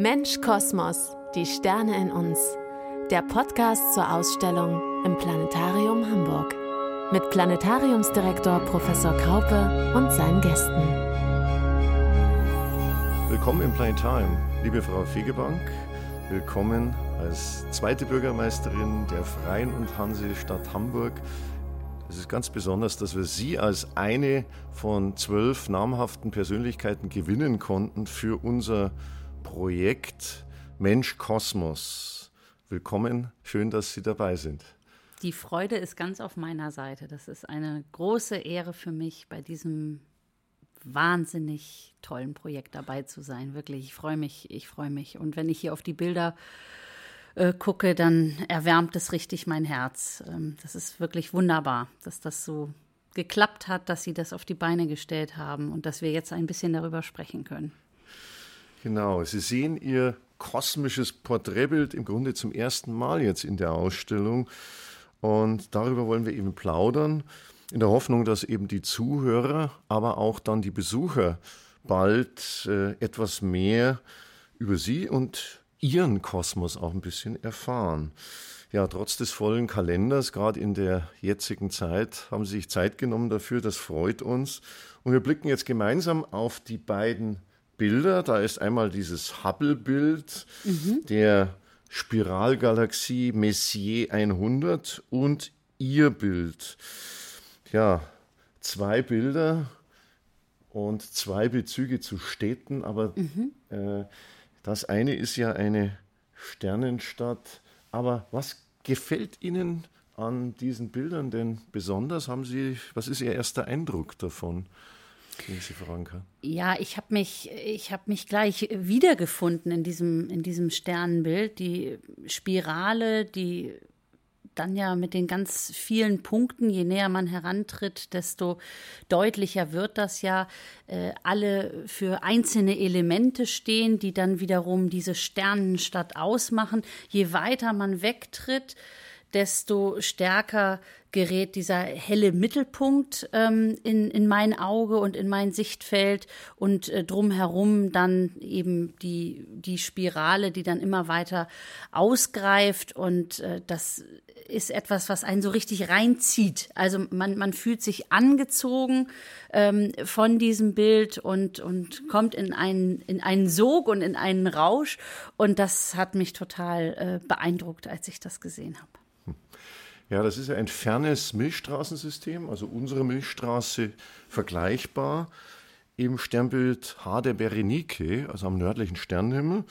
Mensch Kosmos, die Sterne in uns. Der Podcast zur Ausstellung im Planetarium Hamburg. Mit Planetariumsdirektor Professor Kraupe und seinen Gästen. Willkommen im Planetarium, liebe Frau Fegebank. Willkommen als zweite Bürgermeisterin der Freien und Hansestadt Hamburg. Es ist ganz besonders, dass wir Sie als eine von zwölf namhaften Persönlichkeiten gewinnen konnten für unser Projekt Mensch Kosmos. Willkommen, schön, dass Sie dabei sind. Die Freude ist ganz auf meiner Seite. Das ist eine große Ehre für mich, bei diesem wahnsinnig tollen Projekt dabei zu sein. Wirklich, ich freue mich, ich freue mich. Und wenn ich hier auf die Bilder äh, gucke, dann erwärmt es richtig mein Herz. Ähm, das ist wirklich wunderbar, dass das so geklappt hat, dass Sie das auf die Beine gestellt haben und dass wir jetzt ein bisschen darüber sprechen können. Genau, Sie sehen Ihr kosmisches Porträtbild im Grunde zum ersten Mal jetzt in der Ausstellung. Und darüber wollen wir eben plaudern, in der Hoffnung, dass eben die Zuhörer, aber auch dann die Besucher bald äh, etwas mehr über Sie und Ihren Kosmos auch ein bisschen erfahren. Ja, trotz des vollen Kalenders, gerade in der jetzigen Zeit, haben Sie sich Zeit genommen dafür. Das freut uns. Und wir blicken jetzt gemeinsam auf die beiden Bilder. Da ist einmal dieses Hubble-Bild mhm. der Spiralgalaxie Messier 100 und ihr Bild. Ja, zwei Bilder und zwei Bezüge zu Städten, aber mhm. äh, das eine ist ja eine Sternenstadt. Aber was gefällt Ihnen an diesen Bildern denn besonders? Haben Sie, was ist Ihr erster Eindruck davon? Sie Franka? Ja, ich habe mich, ich habe mich gleich wiedergefunden in diesem, in diesem Sternenbild. Die Spirale, die dann ja mit den ganz vielen Punkten, je näher man herantritt, desto deutlicher wird das ja, äh, alle für einzelne Elemente stehen, die dann wiederum diese Sternenstadt ausmachen. Je weiter man wegtritt, desto stärker gerät dieser helle Mittelpunkt ähm, in, in mein Auge und in mein Sichtfeld und äh, drumherum dann eben die, die Spirale, die dann immer weiter ausgreift und äh, das ist etwas, was einen so richtig reinzieht. Also man, man fühlt sich angezogen ähm, von diesem Bild und, und kommt in einen, in einen Sog und in einen Rausch und das hat mich total äh, beeindruckt, als ich das gesehen habe. Ja, das ist ein fernes Milchstraßensystem, also unsere Milchstraße vergleichbar im Sternbild H der Berenike, also am nördlichen Sternenhimmel,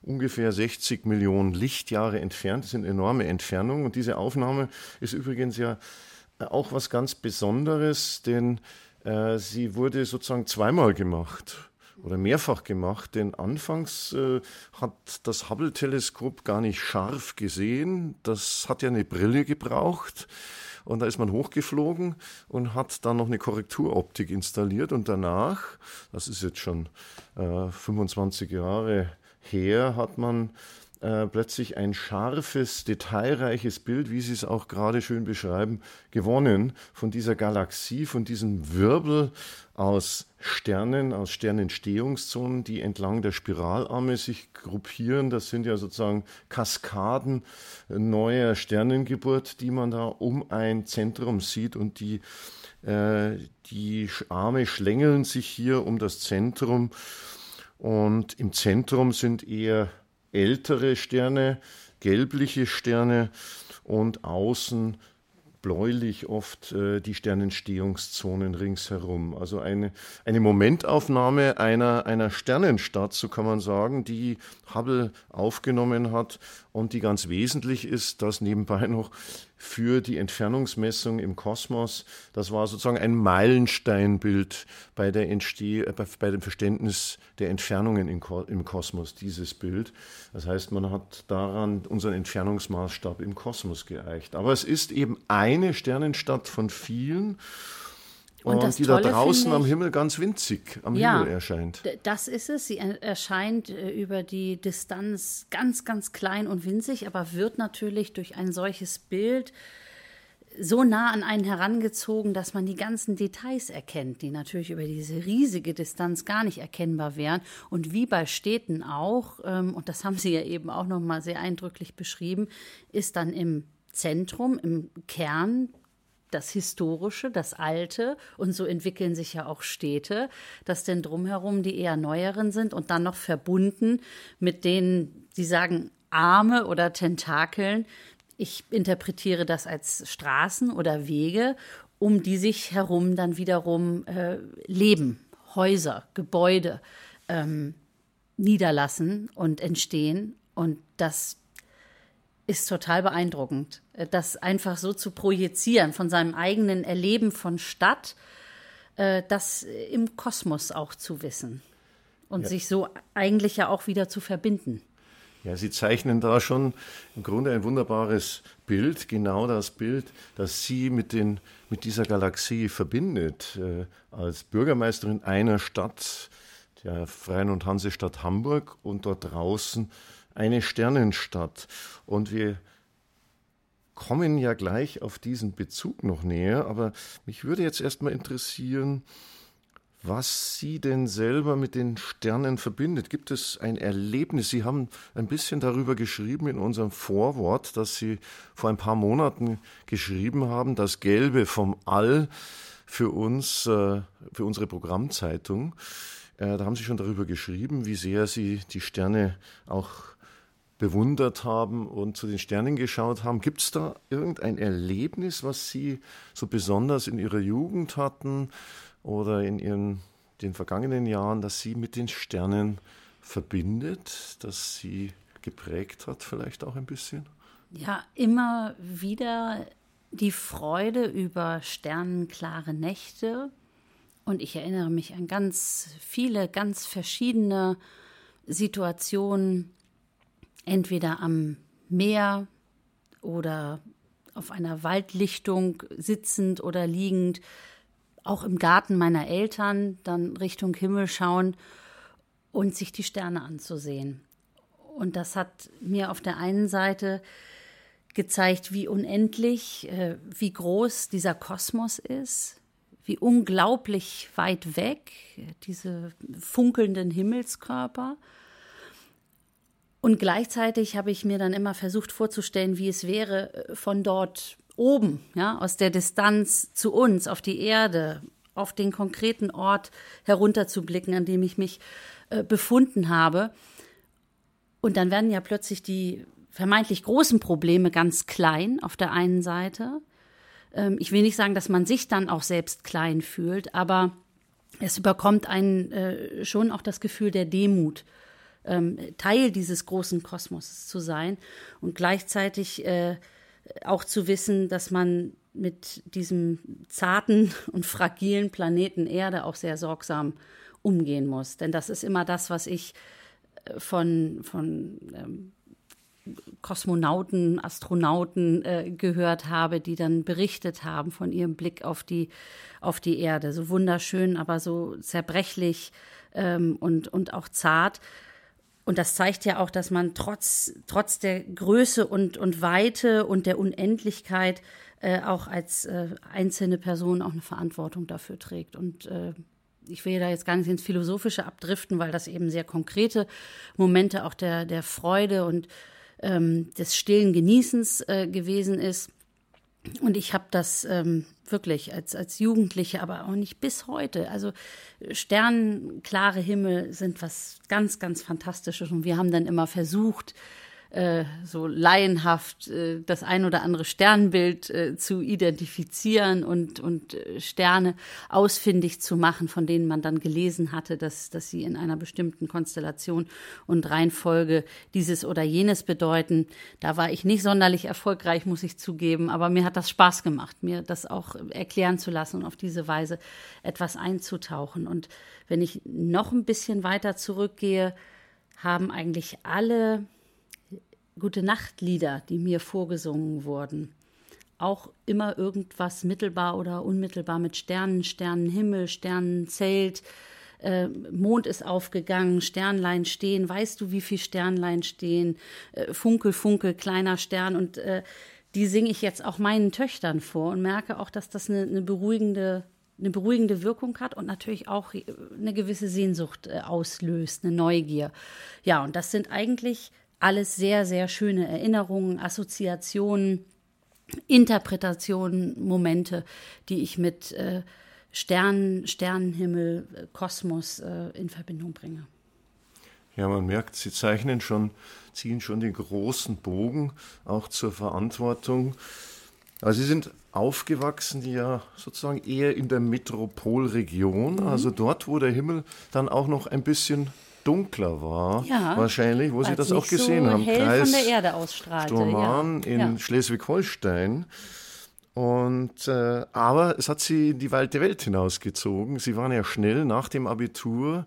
ungefähr 60 Millionen Lichtjahre entfernt. Das sind enorme Entfernungen. Und diese Aufnahme ist übrigens ja auch was ganz Besonderes, denn äh, sie wurde sozusagen zweimal gemacht oder mehrfach gemacht, denn anfangs äh, hat das Hubble-Teleskop gar nicht scharf gesehen. Das hat ja eine Brille gebraucht. Und da ist man hochgeflogen und hat dann noch eine Korrekturoptik installiert. Und danach, das ist jetzt schon äh, 25 Jahre her, hat man äh, plötzlich ein scharfes, detailreiches Bild, wie Sie es auch gerade schön beschreiben, gewonnen von dieser Galaxie, von diesem Wirbel aus Sternen, aus Sternentstehungszonen, die entlang der Spiralarme sich gruppieren. Das sind ja sozusagen Kaskaden neuer Sternengeburt, die man da um ein Zentrum sieht und die äh, die Arme schlängeln sich hier um das Zentrum und im Zentrum sind eher ältere Sterne, gelbliche Sterne und außen bläulich oft äh, die Sternentstehungszonen ringsherum. Also eine, eine Momentaufnahme einer, einer Sternenstadt, so kann man sagen, die Hubble aufgenommen hat und die ganz wesentlich ist, dass nebenbei noch für die Entfernungsmessung im Kosmos. Das war sozusagen ein Meilensteinbild bei, der Entsteh bei dem Verständnis der Entfernungen im Kosmos, dieses Bild. Das heißt, man hat daran unseren Entfernungsmaßstab im Kosmos geeicht. Aber es ist eben eine Sternenstadt von vielen. Und, und die Tolle, da draußen am Himmel ganz winzig am ja, Himmel erscheint. Das ist es. Sie erscheint äh, über die Distanz ganz, ganz klein und winzig, aber wird natürlich durch ein solches Bild so nah an einen herangezogen, dass man die ganzen Details erkennt, die natürlich über diese riesige Distanz gar nicht erkennbar wären. Und wie bei Städten auch, ähm, und das haben Sie ja eben auch noch mal sehr eindrücklich beschrieben, ist dann im Zentrum, im Kern das Historische, das Alte und so entwickeln sich ja auch Städte, dass denn drumherum die eher neueren sind und dann noch verbunden mit denen, die sagen Arme oder Tentakeln, ich interpretiere das als Straßen oder Wege, um die sich herum dann wiederum äh, Leben, Häuser, Gebäude ähm, niederlassen und entstehen. Und das ist total beeindruckend, äh, das einfach so zu projizieren von seinem eigenen Erleben von Stadt, äh, das im Kosmos auch zu wissen und ja. sich so eigentlich ja auch wieder zu verbinden. Ja, Sie zeichnen da schon im Grunde ein wunderbares Bild, genau das Bild, das Sie mit, den, mit dieser Galaxie verbindet. Äh, als Bürgermeisterin einer Stadt, der Freien und Hansestadt Hamburg und dort draußen eine Sternenstadt. Und wir kommen ja gleich auf diesen Bezug noch näher, aber mich würde jetzt erstmal interessieren, was Sie denn selber mit den Sternen verbindet. Gibt es ein Erlebnis? Sie haben ein bisschen darüber geschrieben in unserem Vorwort, das Sie vor ein paar Monaten geschrieben haben, das Gelbe vom All für uns, äh, für unsere Programmzeitung. Äh, da haben Sie schon darüber geschrieben, wie sehr Sie die Sterne auch bewundert haben und zu den Sternen geschaut haben. Gibt es da irgendein Erlebnis, was Sie so besonders in Ihrer Jugend hatten? oder in ihren, den vergangenen Jahren, dass sie mit den Sternen verbindet, dass sie geprägt hat, vielleicht auch ein bisschen? Ja, immer wieder die Freude über sternenklare Nächte. Und ich erinnere mich an ganz viele, ganz verschiedene Situationen, entweder am Meer oder auf einer Waldlichtung sitzend oder liegend, auch im Garten meiner Eltern dann Richtung Himmel schauen und sich die Sterne anzusehen. Und das hat mir auf der einen Seite gezeigt, wie unendlich, äh, wie groß dieser Kosmos ist, wie unglaublich weit weg diese funkelnden Himmelskörper. Und gleichzeitig habe ich mir dann immer versucht vorzustellen, wie es wäre, äh, von dort oben, ja, aus der Distanz zu uns, auf die Erde, auf den konkreten Ort herunterzublicken, an dem ich mich äh, befunden habe. Und dann werden ja plötzlich die vermeintlich großen Probleme ganz klein auf der einen Seite. Ähm, ich will nicht sagen, dass man sich dann auch selbst klein fühlt, aber es überkommt einen äh, schon auch das Gefühl der Demut, ähm, Teil dieses großen Kosmos zu sein und gleichzeitig äh, auch zu wissen, dass man mit diesem zarten und fragilen Planeten Erde auch sehr sorgsam umgehen muss. Denn das ist immer das, was ich äh, von, von ähm, Kosmonauten, Astronauten äh, gehört habe, die dann berichtet haben von ihrem Blick auf die, auf die Erde. So wunderschön, aber so zerbrechlich ähm, und, und auch zart. Und das zeigt ja auch, dass man trotz, trotz der Größe und, und Weite und der Unendlichkeit äh, auch als äh, einzelne Person auch eine Verantwortung dafür trägt. Und äh, ich will da jetzt gar nicht ins Philosophische abdriften, weil das eben sehr konkrete Momente auch der, der Freude und ähm, des stillen Genießens äh, gewesen ist. Und ich habe das ähm, wirklich als, als Jugendliche, aber auch nicht bis heute. Also sternklare Himmel sind was ganz, ganz Fantastisches. Und wir haben dann immer versucht, äh, so laienhaft äh, das ein oder andere Sternbild äh, zu identifizieren und, und äh, Sterne ausfindig zu machen, von denen man dann gelesen hatte, dass, dass sie in einer bestimmten Konstellation und Reihenfolge dieses oder jenes bedeuten. Da war ich nicht sonderlich erfolgreich, muss ich zugeben, aber mir hat das Spaß gemacht, mir das auch erklären zu lassen und auf diese Weise etwas einzutauchen. Und wenn ich noch ein bisschen weiter zurückgehe, haben eigentlich alle gute Nachtlieder, die mir vorgesungen wurden. Auch immer irgendwas mittelbar oder unmittelbar mit Sternen, Sternenhimmel, Sternenzelt. Äh, Mond ist aufgegangen, Sternlein stehen. Weißt du, wie viel Sternlein stehen? Äh, funkel, funkel, kleiner Stern. Und äh, die singe ich jetzt auch meinen Töchtern vor und merke auch, dass das eine, eine beruhigende eine beruhigende Wirkung hat und natürlich auch eine gewisse Sehnsucht äh, auslöst, eine Neugier. Ja, und das sind eigentlich alles sehr, sehr schöne Erinnerungen, Assoziationen, Interpretationen, Momente, die ich mit äh, Sternen, Sternenhimmel, Kosmos äh, in Verbindung bringe. Ja, man merkt, Sie zeichnen schon, ziehen schon den großen Bogen auch zur Verantwortung. Also Sie sind aufgewachsen ja sozusagen eher in der Metropolregion, mhm. also dort, wo der Himmel dann auch noch ein bisschen dunkler war, ja, wahrscheinlich, wo Sie das auch gesehen so haben. Hell Kreis von der Erde ausstrahlte. Sturman ja. in ja. Schleswig-Holstein. Und äh, aber es hat sie in die weite Welt hinausgezogen. Sie waren ja schnell nach dem Abitur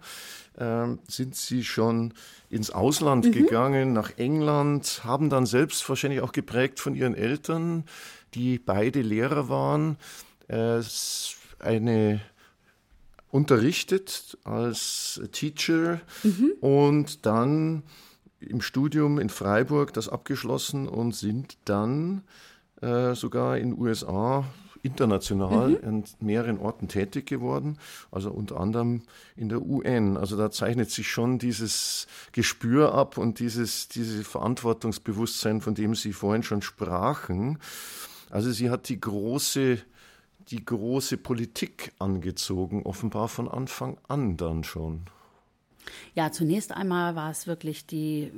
äh, sind sie schon ins Ausland mhm. gegangen, nach England, haben dann selbst wahrscheinlich auch geprägt von ihren Eltern, die beide Lehrer waren, äh, eine unterrichtet als Teacher mhm. und dann im Studium in Freiburg das abgeschlossen und sind dann äh, sogar in den USA international mhm. an mehreren Orten tätig geworden, also unter anderem in der UN. Also da zeichnet sich schon dieses Gespür ab und dieses, dieses Verantwortungsbewusstsein, von dem Sie vorhin schon sprachen. Also sie hat die große, die große Politik angezogen, offenbar von Anfang an dann schon. Ja, zunächst einmal war es wirklich die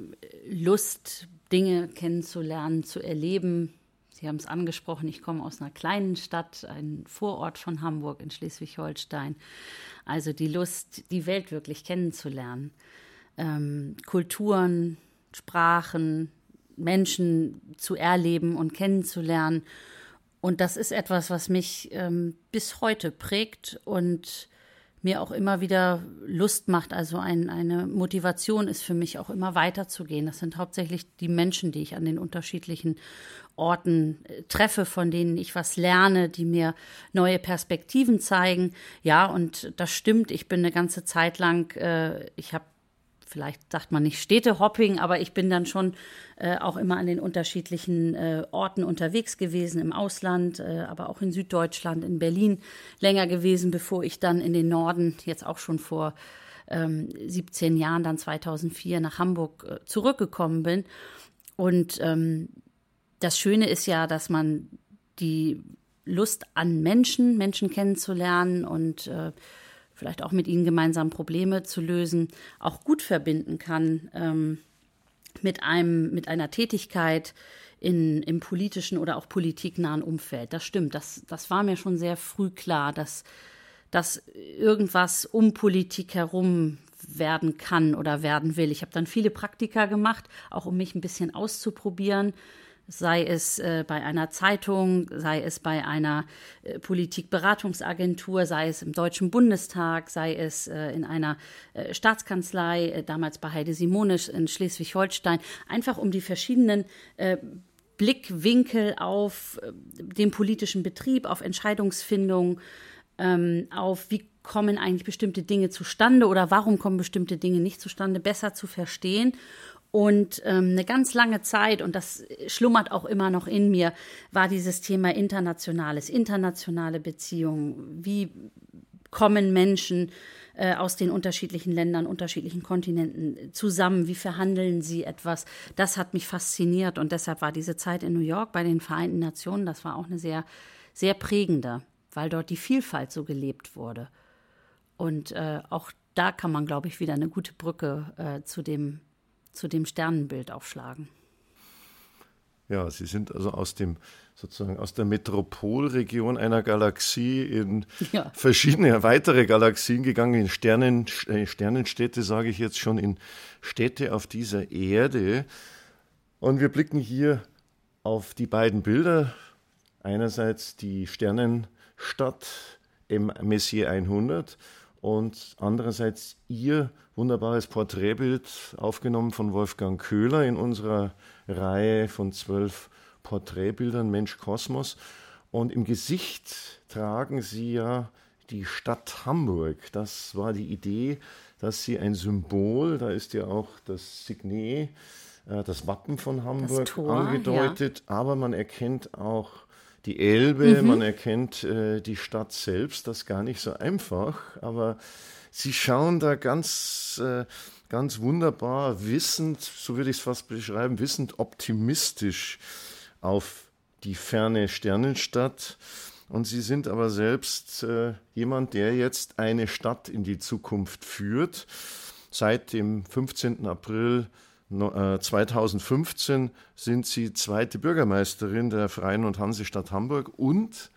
Lust, Dinge kennenzulernen, zu erleben, Sie haben es angesprochen, ich komme aus einer kleinen Stadt, ein Vorort von Hamburg in Schleswig-Holstein. Also die Lust, die Welt wirklich kennenzulernen. Ähm, Kulturen, Sprachen, Menschen zu erleben und kennenzulernen. Und das ist etwas, was mich ähm, bis heute prägt und mir auch immer wieder Lust macht. Also ein, eine Motivation ist für mich auch immer weiterzugehen. Das sind hauptsächlich die Menschen, die ich an den unterschiedlichen Orten äh, treffe, von denen ich was lerne, die mir neue Perspektiven zeigen. Ja, und das stimmt. Ich bin eine ganze Zeit lang, äh, ich habe vielleicht sagt man nicht Städtehopping, aber ich bin dann schon äh, auch immer an den unterschiedlichen äh, Orten unterwegs gewesen, im Ausland, äh, aber auch in Süddeutschland, in Berlin länger gewesen, bevor ich dann in den Norden, jetzt auch schon vor ähm, 17 Jahren, dann 2004 nach Hamburg äh, zurückgekommen bin. Und ähm, das Schöne ist ja, dass man die Lust an Menschen, Menschen kennenzulernen und äh, vielleicht auch mit ihnen gemeinsam Probleme zu lösen, auch gut verbinden kann ähm, mit einem, mit einer Tätigkeit in, im politischen oder auch politiknahen Umfeld. Das stimmt. Das, das war mir schon sehr früh klar, dass, dass irgendwas um Politik herum werden kann oder werden will. Ich habe dann viele Praktika gemacht, auch um mich ein bisschen auszuprobieren sei es äh, bei einer Zeitung, sei es bei einer äh, Politikberatungsagentur, sei es im Deutschen Bundestag, sei es äh, in einer äh, Staatskanzlei, äh, damals bei Heide Simonisch in Schleswig-Holstein, einfach um die verschiedenen äh, Blickwinkel auf den politischen Betrieb, auf Entscheidungsfindung, ähm, auf wie kommen eigentlich bestimmte Dinge zustande oder warum kommen bestimmte Dinge nicht zustande, besser zu verstehen und ähm, eine ganz lange Zeit, und das schlummert auch immer noch in mir, war dieses Thema Internationales, internationale Beziehungen. Wie kommen Menschen äh, aus den unterschiedlichen Ländern, unterschiedlichen Kontinenten zusammen? Wie verhandeln sie etwas? Das hat mich fasziniert und deshalb war diese Zeit in New York bei den Vereinten Nationen, das war auch eine sehr, sehr prägende, weil dort die Vielfalt so gelebt wurde. Und äh, auch da kann man, glaube ich, wieder eine gute Brücke äh, zu dem zu dem Sternenbild aufschlagen. Ja, Sie sind also aus dem sozusagen aus der Metropolregion einer Galaxie in ja. verschiedene weitere Galaxien gegangen, in Sternen, äh, Sternenstädte, sage ich jetzt schon, in Städte auf dieser Erde. Und wir blicken hier auf die beiden Bilder. Einerseits die Sternenstadt im Messier 100 und andererseits Ihr wunderbares Porträtbild, aufgenommen von Wolfgang Köhler in unserer Reihe von zwölf Porträtbildern Mensch Kosmos. Und im Gesicht tragen Sie ja die Stadt Hamburg. Das war die Idee, dass Sie ein Symbol, da ist ja auch das Signet äh, das Wappen von Hamburg Tor, angedeutet, ja. aber man erkennt auch die Elbe, mhm. man erkennt äh, die Stadt selbst, das ist gar nicht so einfach, aber sie schauen da ganz, äh, ganz wunderbar, wissend, so würde ich es fast beschreiben, wissend optimistisch auf die ferne Sternenstadt. Und sie sind aber selbst äh, jemand, der jetzt eine Stadt in die Zukunft führt. Seit dem 15. April 2015 äh, sind sie zweite Bürgermeisterin der Freien und Hansestadt Hamburg und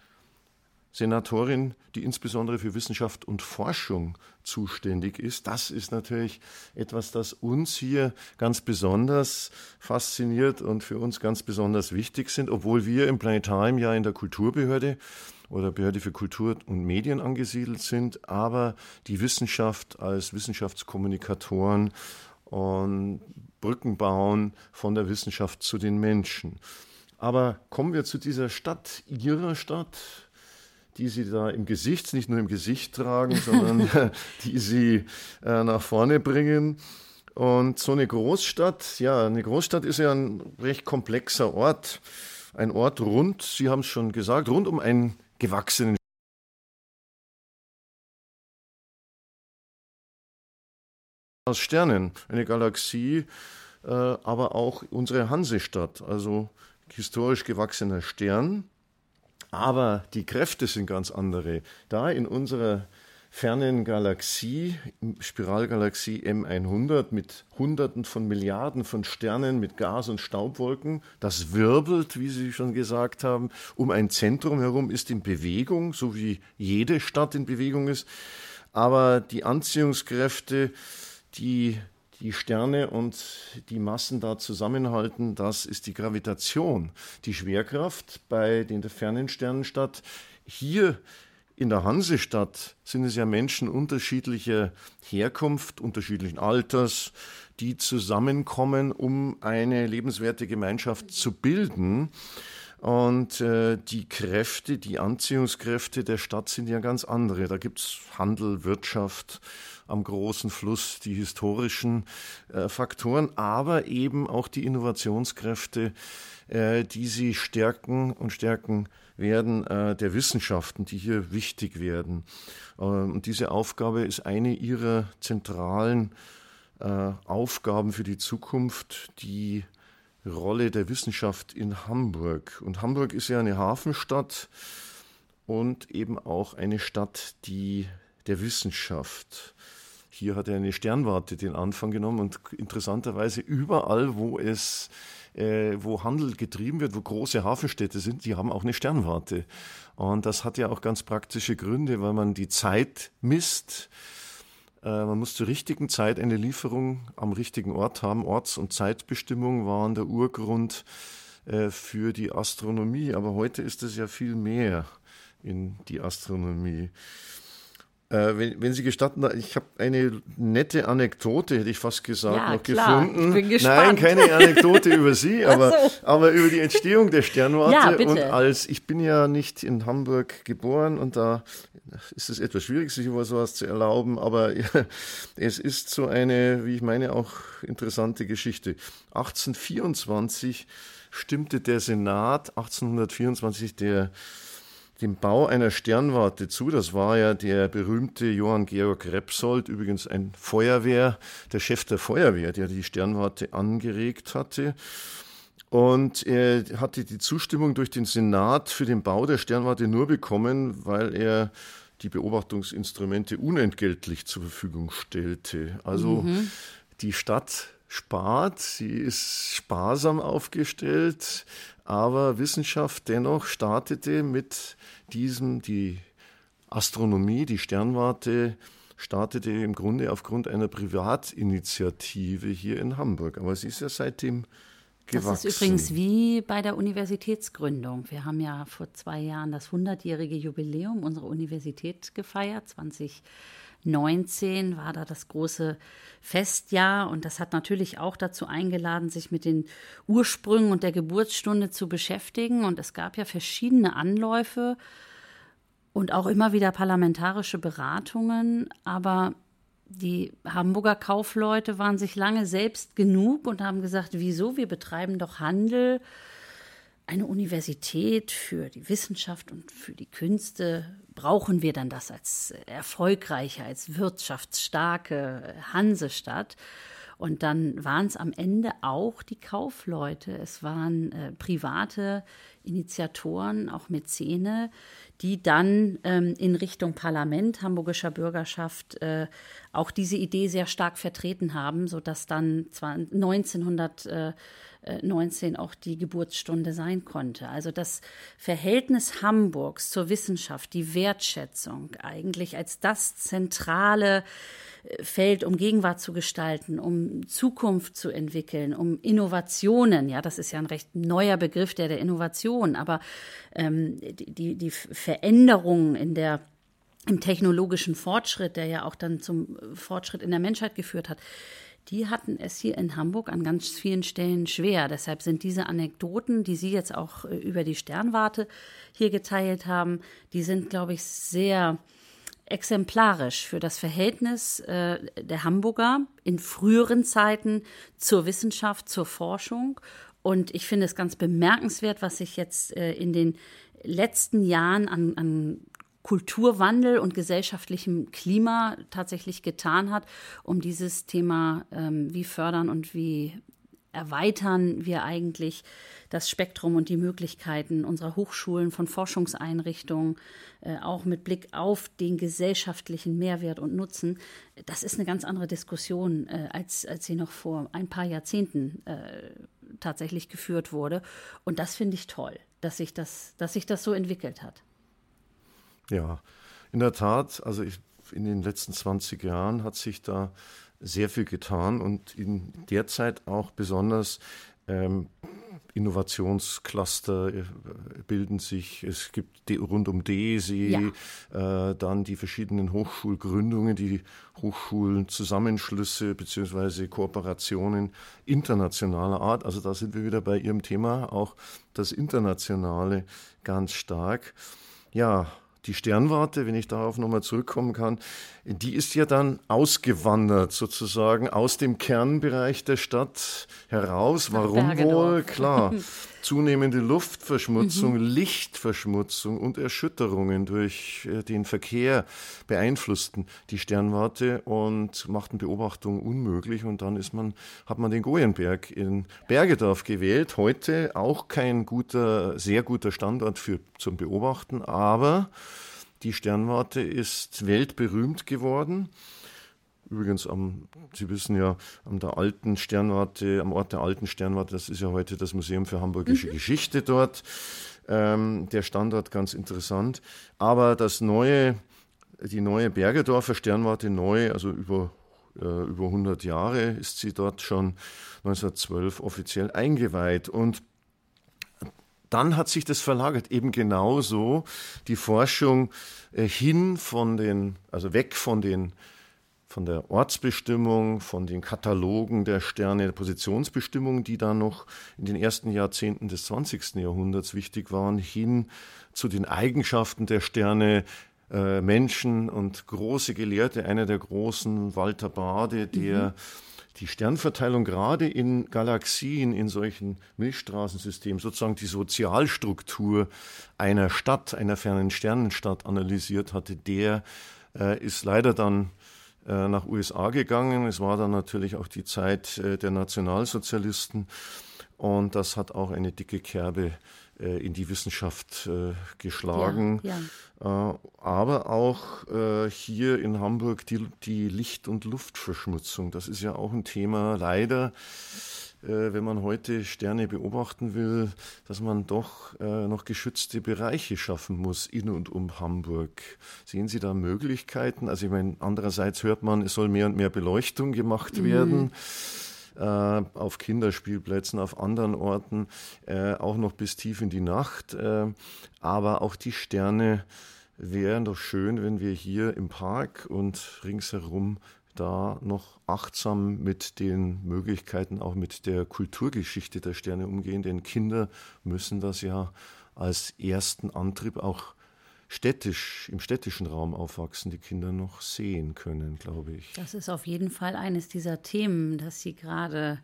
Senatorin, die insbesondere für Wissenschaft und Forschung zuständig ist. Das ist natürlich etwas, das uns hier ganz besonders fasziniert und für uns ganz besonders wichtig sind, obwohl wir im Planetarium ja in der Kulturbehörde oder Behörde für Kultur und Medien angesiedelt sind, aber die Wissenschaft als Wissenschaftskommunikatoren und Brücken bauen von der Wissenschaft zu den Menschen. Aber kommen wir zu dieser Stadt, Ihrer Stadt, die Sie da im Gesicht, nicht nur im Gesicht tragen, sondern die Sie äh, nach vorne bringen. Und so eine Großstadt, ja, eine Großstadt ist ja ein recht komplexer Ort. Ein Ort rund, Sie haben es schon gesagt, rund um einen gewachsenen aus Sternen, eine Galaxie, äh, aber auch unsere Hansestadt, also historisch gewachsener Stern. Aber die Kräfte sind ganz andere. Da in unserer fernen Galaxie, Spiralgalaxie M100 mit Hunderten von Milliarden von Sternen, mit Gas- und Staubwolken, das wirbelt, wie Sie schon gesagt haben, um ein Zentrum herum, ist in Bewegung, so wie jede Stadt in Bewegung ist. Aber die Anziehungskräfte die die Sterne und die Massen da zusammenhalten, das ist die Gravitation, die Schwerkraft bei den fernen Sternen statt. Hier in der Hansestadt sind es ja Menschen unterschiedlicher Herkunft, unterschiedlichen Alters, die zusammenkommen, um eine lebenswerte Gemeinschaft zu bilden. Und äh, die Kräfte, die Anziehungskräfte der Stadt sind ja ganz andere. Da gibt es Handel, Wirtschaft, am großen Fluss, die historischen äh, Faktoren, aber eben auch die Innovationskräfte, äh, die sie stärken und stärken werden äh, der Wissenschaften, die hier wichtig werden. Äh, und diese Aufgabe ist eine ihrer zentralen äh, Aufgaben für die Zukunft, die Rolle der Wissenschaft in Hamburg. Und Hamburg ist ja eine Hafenstadt und eben auch eine Stadt, die der Wissenschaft hier hat er eine Sternwarte den Anfang genommen und interessanterweise überall, wo es äh, wo Handel getrieben wird, wo große Hafenstädte sind, die haben auch eine Sternwarte. Und das hat ja auch ganz praktische Gründe, weil man die Zeit misst. Äh, man muss zur richtigen Zeit eine Lieferung am richtigen Ort haben. Orts- und Zeitbestimmung waren der Urgrund äh, für die Astronomie. Aber heute ist es ja viel mehr in die Astronomie. Äh, wenn, wenn, Sie gestatten, ich habe eine nette Anekdote, hätte ich fast gesagt, ja, noch klar. gefunden. Ich bin gespannt. Nein, keine Anekdote über Sie, aber, so. aber über die Entstehung der Sternwarte. Ja, bitte. Und als ich bin ja nicht in Hamburg geboren und da ist es etwas schwierig, sich über sowas zu erlauben, aber ja, es ist so eine, wie ich meine, auch interessante Geschichte. 1824 stimmte der Senat, 1824 der dem Bau einer Sternwarte zu. Das war ja der berühmte Johann Georg Repsold, übrigens ein Feuerwehr, der Chef der Feuerwehr, der die Sternwarte angeregt hatte. Und er hatte die Zustimmung durch den Senat für den Bau der Sternwarte nur bekommen, weil er die Beobachtungsinstrumente unentgeltlich zur Verfügung stellte. Also mhm. die Stadt spart, sie ist sparsam aufgestellt, aber Wissenschaft dennoch startete mit diesem, die Astronomie, die Sternwarte, startete im Grunde aufgrund einer Privatinitiative hier in Hamburg. Aber sie ist ja seitdem gewachsen. Das ist übrigens wie bei der Universitätsgründung. Wir haben ja vor zwei Jahren das 100-jährige Jubiläum unserer Universität gefeiert, 20 19 war da das große Festjahr und das hat natürlich auch dazu eingeladen, sich mit den Ursprüngen und der Geburtsstunde zu beschäftigen. Und es gab ja verschiedene Anläufe und auch immer wieder parlamentarische Beratungen. Aber die Hamburger Kaufleute waren sich lange selbst genug und haben gesagt, wieso, wir betreiben doch Handel. Eine Universität für die Wissenschaft und für die Künste, brauchen wir dann das als erfolgreiche, als wirtschaftsstarke Hansestadt? Und dann waren es am Ende auch die Kaufleute. Es waren äh, private Initiatoren, auch Mäzene, die dann ähm, in Richtung Parlament, hamburgischer Bürgerschaft, äh, auch diese Idee sehr stark vertreten haben, sodass dann 1919 auch die Geburtsstunde sein konnte. Also das Verhältnis Hamburgs zur Wissenschaft, die Wertschätzung eigentlich als das zentrale Feld, um Gegenwart zu gestalten, um Zukunft zu entwickeln, um Innovationen. Ja, das ist ja ein recht neuer Begriff, der der Innovation, aber ähm, die, die Veränderungen in der im technologischen Fortschritt, der ja auch dann zum Fortschritt in der Menschheit geführt hat, die hatten es hier in Hamburg an ganz vielen Stellen schwer. Deshalb sind diese Anekdoten, die Sie jetzt auch äh, über die Sternwarte hier geteilt haben, die sind, glaube ich, sehr exemplarisch für das Verhältnis äh, der Hamburger in früheren Zeiten zur Wissenschaft, zur Forschung. Und ich finde es ganz bemerkenswert, was sich jetzt äh, in den letzten Jahren an, an Kulturwandel und gesellschaftlichem Klima tatsächlich getan hat, um dieses Thema ähm, wie fördern und wie erweitern wir eigentlich das Spektrum und die Möglichkeiten unserer Hochschulen von Forschungseinrichtungen, äh, auch mit Blick auf den gesellschaftlichen Mehrwert und Nutzen. Das ist eine ganz andere Diskussion, äh, als, als sie noch vor ein paar Jahrzehnten äh, tatsächlich geführt wurde. Und das finde ich toll, dass sich das, dass sich das so entwickelt hat. Ja, in der Tat, also ich, in den letzten 20 Jahren hat sich da sehr viel getan und in der Zeit auch besonders ähm, Innovationscluster äh, bilden sich. Es gibt die, rund um DESI, ja. äh, dann die verschiedenen Hochschulgründungen, die Hochschulzusammenschlüsse bzw. Kooperationen internationaler Art. Also da sind wir wieder bei Ihrem Thema, auch das Internationale ganz stark. Ja, die Sternwarte, wenn ich darauf nochmal zurückkommen kann, die ist ja dann ausgewandert sozusagen aus dem Kernbereich der Stadt heraus. Warum wohl? Klar, zunehmende Luftverschmutzung, mhm. Lichtverschmutzung und Erschütterungen durch äh, den Verkehr beeinflussten die Sternwarte und machten Beobachtungen unmöglich. Und dann ist man, hat man den Goyenberg in Bergedorf gewählt. Heute auch kein guter, sehr guter Standort für, zum Beobachten, aber die Sternwarte ist weltberühmt geworden. Übrigens am, Sie wissen ja, am der alten Sternwarte, am Ort der alten Sternwarte, das ist ja heute das Museum für Hamburgische mhm. Geschichte dort. Ähm, der Standort ganz interessant. Aber das neue, die neue Bergedorfer Sternwarte neu, also über äh, über 100 Jahre ist sie dort schon 1912 offiziell eingeweiht. Und dann hat sich das verlagert, eben genauso die Forschung äh, hin von den, also weg von den von der Ortsbestimmung, von den Katalogen der Sterne, der Positionsbestimmung, die da noch in den ersten Jahrzehnten des 20. Jahrhunderts wichtig waren, hin zu den Eigenschaften der Sterne, äh, Menschen und große Gelehrte, einer der großen, Walter Bade, der mhm die Sternverteilung gerade in Galaxien, in solchen Milchstraßensystemen, sozusagen die Sozialstruktur einer Stadt, einer fernen Sternenstadt analysiert hatte, der äh, ist leider dann nach USA gegangen. Es war dann natürlich auch die Zeit äh, der Nationalsozialisten und das hat auch eine dicke Kerbe äh, in die Wissenschaft äh, geschlagen. Ja, ja. Äh, aber auch hier in Hamburg die, die Licht- und Luftverschmutzung. Das ist ja auch ein Thema, leider wenn man heute Sterne beobachten will, dass man doch noch geschützte Bereiche schaffen muss in und um Hamburg. Sehen Sie da Möglichkeiten? Also ich meine, andererseits hört man, es soll mehr und mehr Beleuchtung gemacht mhm. werden äh, auf Kinderspielplätzen, auf anderen Orten, äh, auch noch bis tief in die Nacht. Äh, aber auch die Sterne wären doch schön, wenn wir hier im Park und ringsherum da noch achtsam mit den Möglichkeiten, auch mit der Kulturgeschichte der Sterne umgehen, denn Kinder müssen das ja als ersten Antrieb auch städtisch, im städtischen Raum aufwachsen, die Kinder noch sehen können, glaube ich. Das ist auf jeden Fall eines dieser Themen, das Sie gerade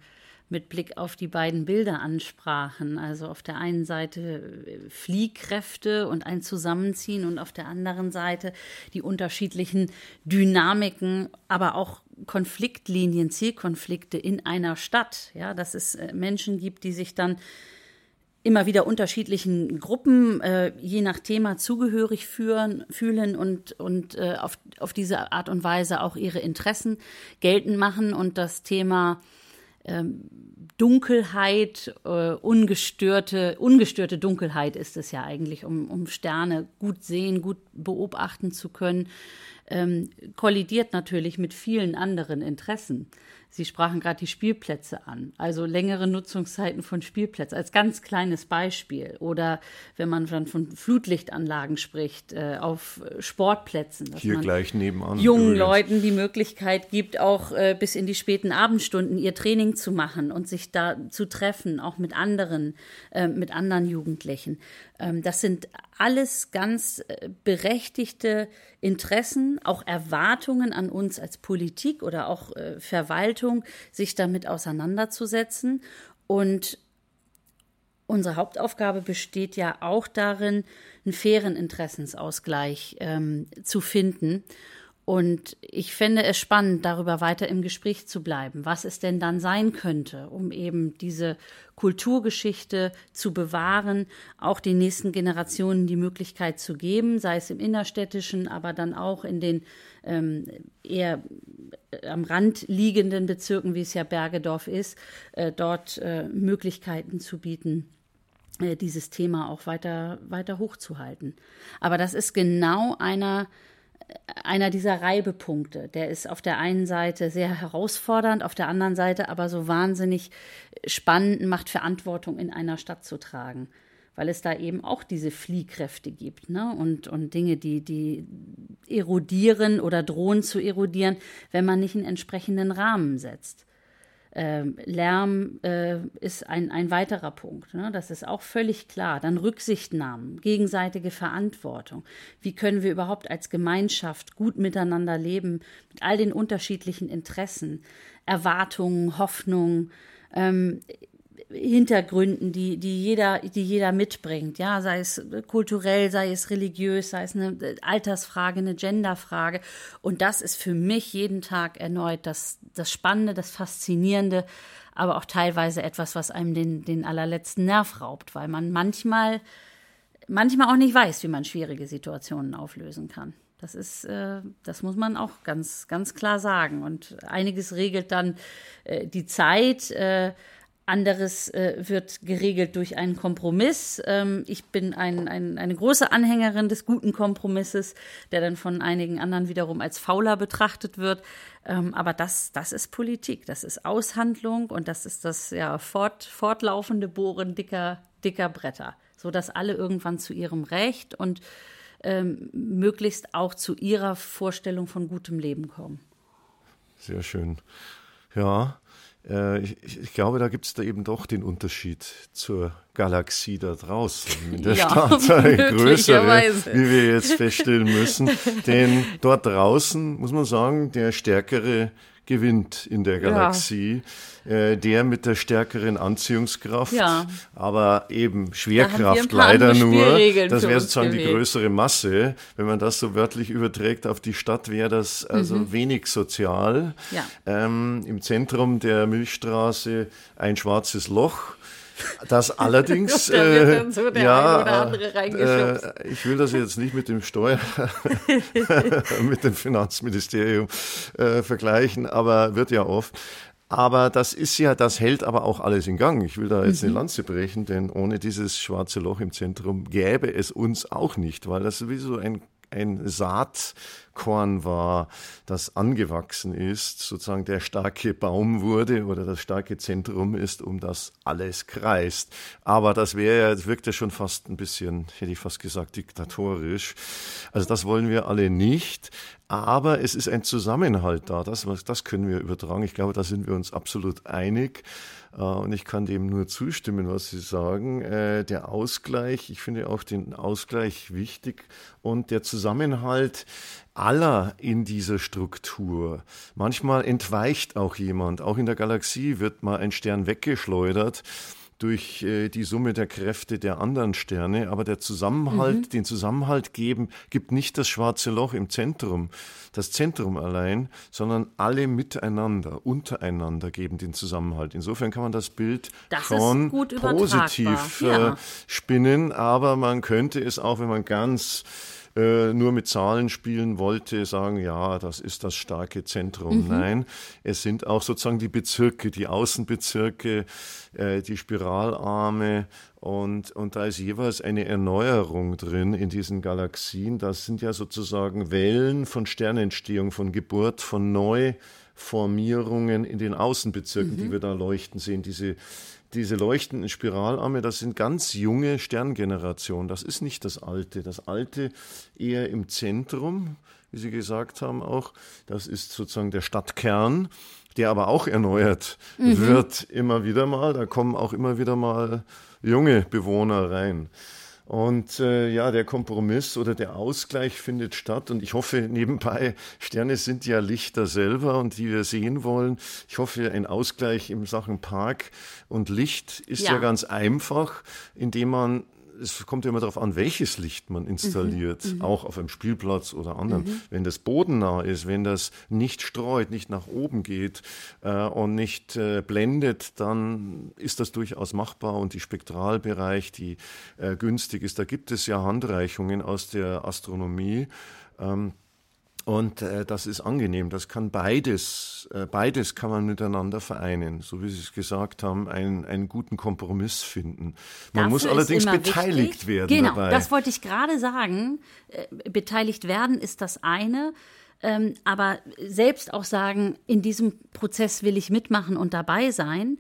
mit Blick auf die beiden Bilder ansprachen. Also auf der einen Seite äh, Fliehkräfte und ein Zusammenziehen und auf der anderen Seite die unterschiedlichen Dynamiken, aber auch Konfliktlinien, Zielkonflikte in einer Stadt. Ja, dass es äh, Menschen gibt, die sich dann immer wieder unterschiedlichen Gruppen äh, je nach Thema zugehörig führen, fühlen und, und äh, auf, auf diese Art und Weise auch ihre Interessen geltend machen und das Thema ähm, Dunkelheit, äh, ungestörte, ungestörte Dunkelheit ist es ja eigentlich, um, um Sterne gut sehen, gut beobachten zu können, ähm, kollidiert natürlich mit vielen anderen Interessen. Sie sprachen gerade die Spielplätze an, also längere Nutzungszeiten von Spielplätzen als ganz kleines Beispiel. Oder wenn man dann von Flutlichtanlagen spricht, äh, auf Sportplätzen. Dass Hier man gleich nebenan. Jungen übrigens. Leuten die Möglichkeit gibt, auch äh, bis in die späten Abendstunden ihr Training zu machen und sich da zu treffen, auch mit anderen, äh, mit anderen Jugendlichen. Ähm, das sind alles ganz äh, berechtigte Interessen, auch Erwartungen an uns als Politik oder auch äh, Verwaltung, sich damit auseinanderzusetzen. Und unsere Hauptaufgabe besteht ja auch darin, einen fairen Interessensausgleich ähm, zu finden. Und ich fände es spannend, darüber weiter im Gespräch zu bleiben, was es denn dann sein könnte, um eben diese Kulturgeschichte zu bewahren, auch den nächsten Generationen die Möglichkeit zu geben, sei es im innerstädtischen, aber dann auch in den ähm, eher äh, am Rand liegenden Bezirken, wie es ja Bergedorf ist, äh, dort äh, Möglichkeiten zu bieten äh, dieses Thema auch weiter, weiter hochzuhalten. Aber das ist genau einer einer dieser Reibepunkte. Der ist auf der einen Seite sehr herausfordernd, auf der anderen Seite aber so wahnsinnig spannend, macht Verantwortung in einer Stadt zu tragen. Weil es da eben auch diese Fliehkräfte gibt ne? und, und Dinge, die, die erodieren oder drohen zu erodieren, wenn man nicht einen entsprechenden Rahmen setzt. Ähm, Lärm äh, ist ein, ein weiterer Punkt. Ne? Das ist auch völlig klar. Dann Rücksichtnahmen, gegenseitige Verantwortung. Wie können wir überhaupt als Gemeinschaft gut miteinander leben mit all den unterschiedlichen Interessen, Erwartungen, Hoffnungen? Ähm, Hintergründen, die, die, jeder, die jeder mitbringt, ja, sei es kulturell, sei es religiös, sei es eine Altersfrage, eine Genderfrage. Und das ist für mich jeden Tag erneut das, das Spannende, das Faszinierende, aber auch teilweise etwas, was einem den, den allerletzten Nerv raubt, weil man manchmal, manchmal auch nicht weiß, wie man schwierige Situationen auflösen kann. Das ist, äh, das muss man auch ganz, ganz klar sagen. Und einiges regelt dann äh, die Zeit. Äh, anderes äh, wird geregelt durch einen Kompromiss. Ähm, ich bin ein, ein, eine große Anhängerin des guten Kompromisses, der dann von einigen anderen wiederum als fauler betrachtet wird. Ähm, aber das, das ist Politik, das ist Aushandlung und das ist das ja, fort, fortlaufende Bohren dicker, dicker Bretter, sodass alle irgendwann zu ihrem Recht und ähm, möglichst auch zu ihrer Vorstellung von gutem Leben kommen. Sehr schön. Ja, äh, ich, ich, glaube, da gibt es da eben doch den Unterschied zur Galaxie da draußen in der ja, Stadt, eine größere, wie wir jetzt feststellen müssen. Denn dort draußen, muss man sagen, der stärkere gewinnt in der Galaxie. Ja. Äh, der mit der stärkeren Anziehungskraft, ja. aber eben Schwerkraft leider nur. Das wäre sozusagen die größere Masse. Wenn man das so wörtlich überträgt auf die Stadt, wäre das also mhm. wenig sozial. Ja. Ähm, Im Zentrum der Milchstraße ein schwarzes Loch. Das allerdings, äh, so ja, äh, ich will das jetzt nicht mit dem Steuer, mit dem Finanzministerium äh, vergleichen, aber wird ja oft. Aber das ist ja, das hält aber auch alles in Gang. Ich will da jetzt mhm. eine Lanze brechen, denn ohne dieses schwarze Loch im Zentrum gäbe es uns auch nicht, weil das sowieso ein, ein Saat Korn war, das angewachsen ist, sozusagen der starke Baum wurde oder das starke Zentrum ist, um das alles kreist. Aber das wäre, das wirkt ja schon fast ein bisschen, hätte ich fast gesagt, diktatorisch. Also das wollen wir alle nicht. Aber es ist ein Zusammenhalt da, das, das können wir übertragen. Ich glaube, da sind wir uns absolut einig. Äh, und ich kann dem nur zustimmen, was Sie sagen. Äh, der Ausgleich, ich finde auch den Ausgleich wichtig und der Zusammenhalt aller in dieser Struktur. Manchmal entweicht auch jemand. Auch in der Galaxie wird mal ein Stern weggeschleudert durch äh, die Summe der Kräfte der anderen Sterne, aber der Zusammenhalt, mhm. den Zusammenhalt geben, gibt nicht das schwarze Loch im Zentrum, das Zentrum allein, sondern alle miteinander, untereinander geben den Zusammenhalt. Insofern kann man das Bild das schon positiv ja. äh, spinnen, aber man könnte es auch, wenn man ganz äh, nur mit Zahlen spielen wollte, sagen, ja, das ist das starke Zentrum. Mhm. Nein, es sind auch sozusagen die Bezirke, die Außenbezirke, äh, die Spiralarme und, und da ist jeweils eine Erneuerung drin in diesen Galaxien. Das sind ja sozusagen Wellen von Sternentstehung, von Geburt, von Neuformierungen in den Außenbezirken, mhm. die wir da leuchten sehen. Diese diese leuchtenden Spiralarme, das sind ganz junge Sterngenerationen. Das ist nicht das Alte. Das Alte eher im Zentrum, wie Sie gesagt haben auch. Das ist sozusagen der Stadtkern, der aber auch erneuert mhm. wird immer wieder mal. Da kommen auch immer wieder mal junge Bewohner rein. Und äh, ja, der Kompromiss oder der Ausgleich findet statt. Und ich hoffe nebenbei, Sterne sind ja Lichter selber und die wir sehen wollen. Ich hoffe, ein Ausgleich in Sachen Park und Licht ist ja, ja ganz einfach, indem man es kommt ja immer darauf an, welches Licht man installiert, mhm, mhm, auch auf einem Spielplatz oder anderen. Mhm. Wenn das bodennah ist, wenn das nicht streut, nicht nach oben geht äh, und nicht äh, blendet, dann ist das durchaus machbar und die Spektralbereich, die äh, günstig ist, da gibt es ja Handreichungen aus der Astronomie. Ähm, und äh, das ist angenehm. Das kann beides, äh, beides kann man miteinander vereinen. So wie Sie es gesagt haben, einen, einen guten Kompromiss finden. Man Dafür muss allerdings beteiligt wichtig. werden. Genau, dabei. das wollte ich gerade sagen. Äh, beteiligt werden ist das eine. Ähm, aber selbst auch sagen, in diesem Prozess will ich mitmachen und dabei sein.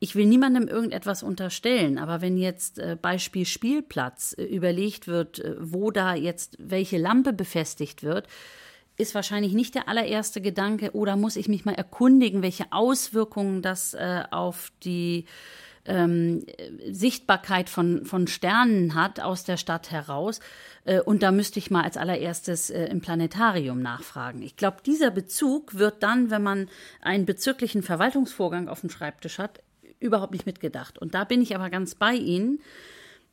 Ich will niemandem irgendetwas unterstellen, aber wenn jetzt äh, Beispiel Spielplatz äh, überlegt wird, äh, wo da jetzt welche Lampe befestigt wird, ist wahrscheinlich nicht der allererste Gedanke, oder muss ich mich mal erkundigen, welche Auswirkungen das äh, auf die ähm, Sichtbarkeit von, von Sternen hat aus der Stadt heraus. Äh, und da müsste ich mal als allererstes äh, im Planetarium nachfragen. Ich glaube, dieser Bezug wird dann, wenn man einen bezirklichen Verwaltungsvorgang auf dem Schreibtisch hat, überhaupt nicht mitgedacht. Und da bin ich aber ganz bei Ihnen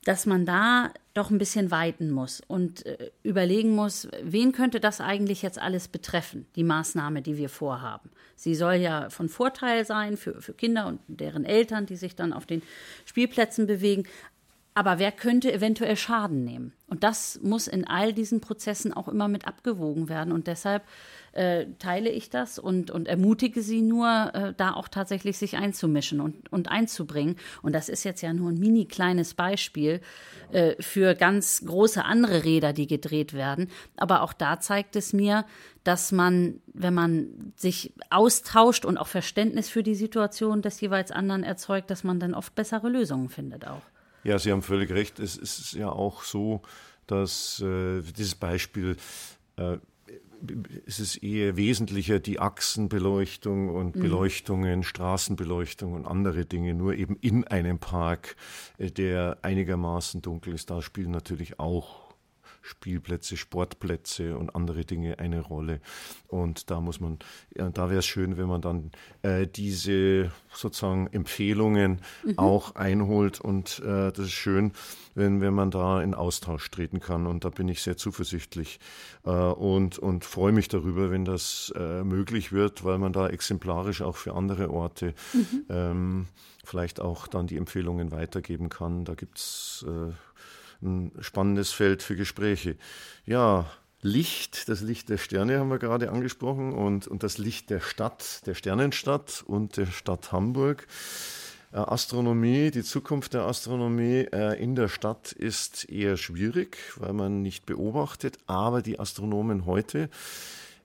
dass man da doch ein bisschen weiten muss und äh, überlegen muss, wen könnte das eigentlich jetzt alles betreffen, die Maßnahme, die wir vorhaben. Sie soll ja von Vorteil sein für, für Kinder und deren Eltern, die sich dann auf den Spielplätzen bewegen. Aber wer könnte eventuell Schaden nehmen? Und das muss in all diesen Prozessen auch immer mit abgewogen werden. Und deshalb äh, teile ich das und, und ermutige sie nur, äh, da auch tatsächlich sich einzumischen und, und einzubringen. Und das ist jetzt ja nur ein mini kleines Beispiel äh, für ganz große andere Räder, die gedreht werden. Aber auch da zeigt es mir, dass man, wenn man sich austauscht und auch Verständnis für die Situation des jeweils anderen erzeugt, dass man dann oft bessere Lösungen findet auch. Ja, Sie haben völlig recht. Es ist ja auch so, dass äh, dieses Beispiel äh, es ist eher wesentlicher die Achsenbeleuchtung und mhm. Beleuchtungen, Straßenbeleuchtung und andere Dinge, nur eben in einem Park, äh, der einigermaßen dunkel ist. Da spielen natürlich auch Spielplätze, Sportplätze und andere Dinge eine Rolle. Und da muss man, ja, da wäre es schön, wenn man dann äh, diese sozusagen Empfehlungen mhm. auch einholt. Und äh, das ist schön, wenn, wenn man da in Austausch treten kann. Und da bin ich sehr zuversichtlich äh, und, und freue mich darüber, wenn das äh, möglich wird, weil man da exemplarisch auch für andere Orte mhm. ähm, vielleicht auch dann die Empfehlungen weitergeben kann. Da gibt es äh, ein spannendes Feld für Gespräche. Ja, Licht, das Licht der Sterne haben wir gerade angesprochen und, und das Licht der Stadt, der Sternenstadt und der Stadt Hamburg. Äh, Astronomie, die Zukunft der Astronomie äh, in der Stadt ist eher schwierig, weil man nicht beobachtet, aber die Astronomen heute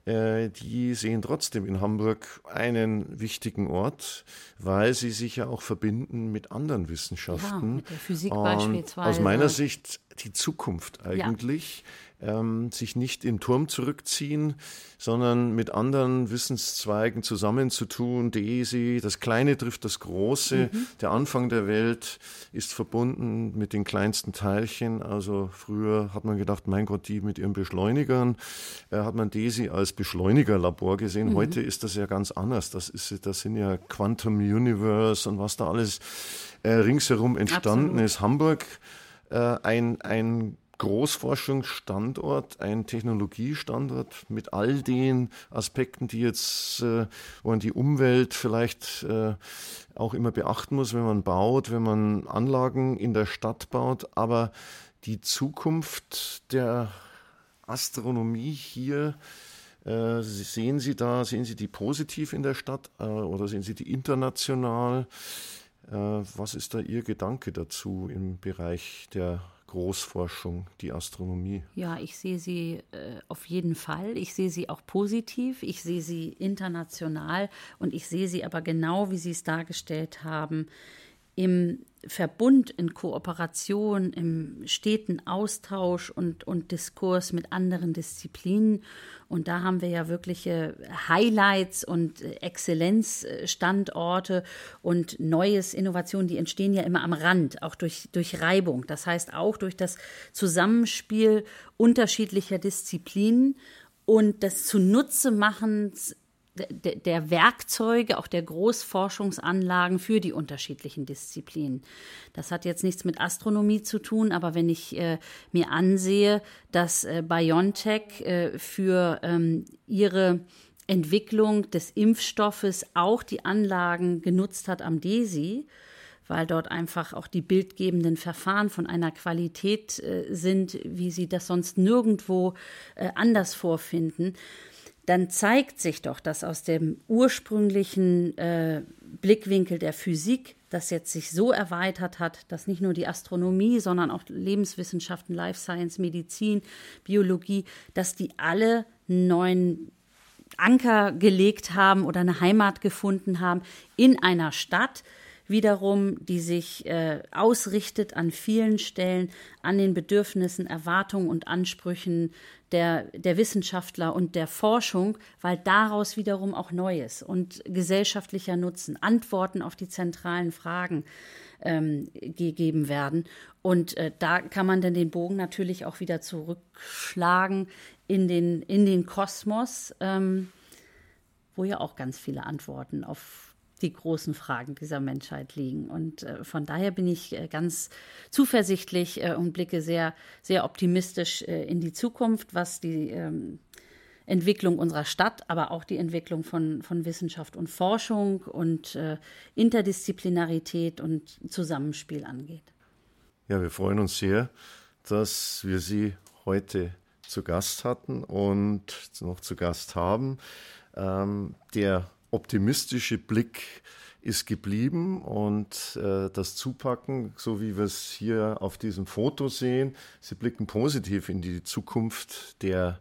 die sehen trotzdem in Hamburg einen wichtigen Ort, weil sie sich ja auch verbinden mit anderen Wissenschaften. Ja, mit der Physik Und beispielsweise. Aus meiner Sicht die Zukunft eigentlich. Ja ähm, sich nicht im Turm zurückziehen, sondern mit anderen Wissenszweigen zusammenzutun. DESI, das Kleine trifft das Große. Mhm. Der Anfang der Welt ist verbunden mit den kleinsten Teilchen. Also früher hat man gedacht, mein Gott, die mit ihren Beschleunigern, äh, hat man DESI als Beschleunigerlabor gesehen. Mhm. Heute ist das ja ganz anders. Das, ist, das sind ja Quantum Universe und was da alles äh, ringsherum entstanden Absolut. ist. Hamburg äh, ein, ein Großforschungsstandort, ein Technologiestandort mit all den Aspekten, die jetzt, äh, wo man die Umwelt vielleicht äh, auch immer beachten muss, wenn man baut, wenn man Anlagen in der Stadt baut. Aber die Zukunft der Astronomie hier, äh, sehen Sie da, sehen Sie die positiv in der Stadt äh, oder sehen Sie die international? Äh, was ist da Ihr Gedanke dazu im Bereich der Großforschung, die Astronomie? Ja, ich sehe sie äh, auf jeden Fall. Ich sehe sie auch positiv. Ich sehe sie international und ich sehe sie aber genau, wie Sie es dargestellt haben, im Verbund, in Kooperation, im steten Austausch und, und Diskurs mit anderen Disziplinen. Und da haben wir ja wirkliche Highlights und Exzellenzstandorte und Neues, Innovationen, die entstehen ja immer am Rand, auch durch, durch Reibung. Das heißt auch durch das Zusammenspiel unterschiedlicher Disziplinen und das Zunutze-Machens der Werkzeuge, auch der Großforschungsanlagen für die unterschiedlichen Disziplinen. Das hat jetzt nichts mit Astronomie zu tun, aber wenn ich äh, mir ansehe, dass äh, BioNTech äh, für ähm, ihre Entwicklung des Impfstoffes auch die Anlagen genutzt hat am DESI, weil dort einfach auch die bildgebenden Verfahren von einer Qualität äh, sind, wie sie das sonst nirgendwo äh, anders vorfinden dann zeigt sich doch, dass aus dem ursprünglichen äh, Blickwinkel der Physik das jetzt sich so erweitert hat, dass nicht nur die Astronomie, sondern auch Lebenswissenschaften, Life Science, Medizin, Biologie, dass die alle neuen Anker gelegt haben oder eine Heimat gefunden haben in einer Stadt, wiederum, die sich äh, ausrichtet an vielen Stellen an den Bedürfnissen, Erwartungen und Ansprüchen der, der Wissenschaftler und der Forschung, weil daraus wiederum auch Neues und gesellschaftlicher Nutzen, Antworten auf die zentralen Fragen ähm, gegeben werden. Und äh, da kann man dann den Bogen natürlich auch wieder zurückschlagen in den, in den Kosmos, ähm, wo ja auch ganz viele Antworten auf die großen Fragen dieser Menschheit liegen. Und äh, von daher bin ich äh, ganz zuversichtlich äh, und blicke sehr, sehr optimistisch in die Zukunft, was die ähm, Entwicklung unserer Stadt, aber auch die Entwicklung von, von Wissenschaft und Forschung und Interdisziplinarität und Zusammenspiel angeht. Ja, wir freuen uns sehr, dass wir Sie heute zu Gast hatten und noch zu Gast haben. Ähm, der optimistische Blick ist geblieben und äh, das Zupacken, so wie wir es hier auf diesem Foto sehen, sie blicken positiv in die Zukunft der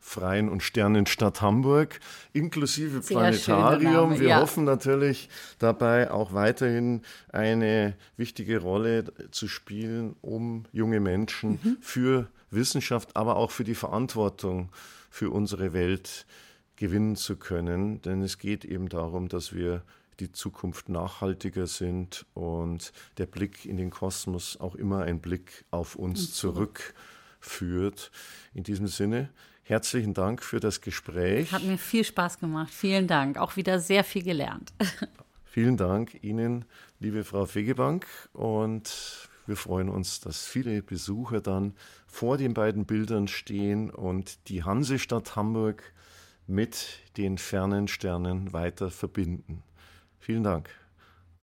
Freien und Sternenstadt Hamburg, inklusive Sehr Planetarium. Wir ja. hoffen natürlich dabei auch weiterhin eine wichtige Rolle zu spielen, um junge Menschen mhm. für Wissenschaft, aber auch für die Verantwortung für unsere Welt zu gewinnen zu können. Denn es geht eben darum, dass wir die Zukunft nachhaltiger sind und der Blick in den Kosmos auch immer ein Blick auf uns zurückführt. In diesem Sinne, herzlichen Dank für das Gespräch. Hat mir viel Spaß gemacht. Vielen Dank. Auch wieder sehr viel gelernt. Vielen Dank Ihnen, liebe Frau Fegebank. Und wir freuen uns, dass viele Besucher dann vor den beiden Bildern stehen und die Hansestadt Hamburg mit den fernen Sternen weiter verbinden. Vielen Dank.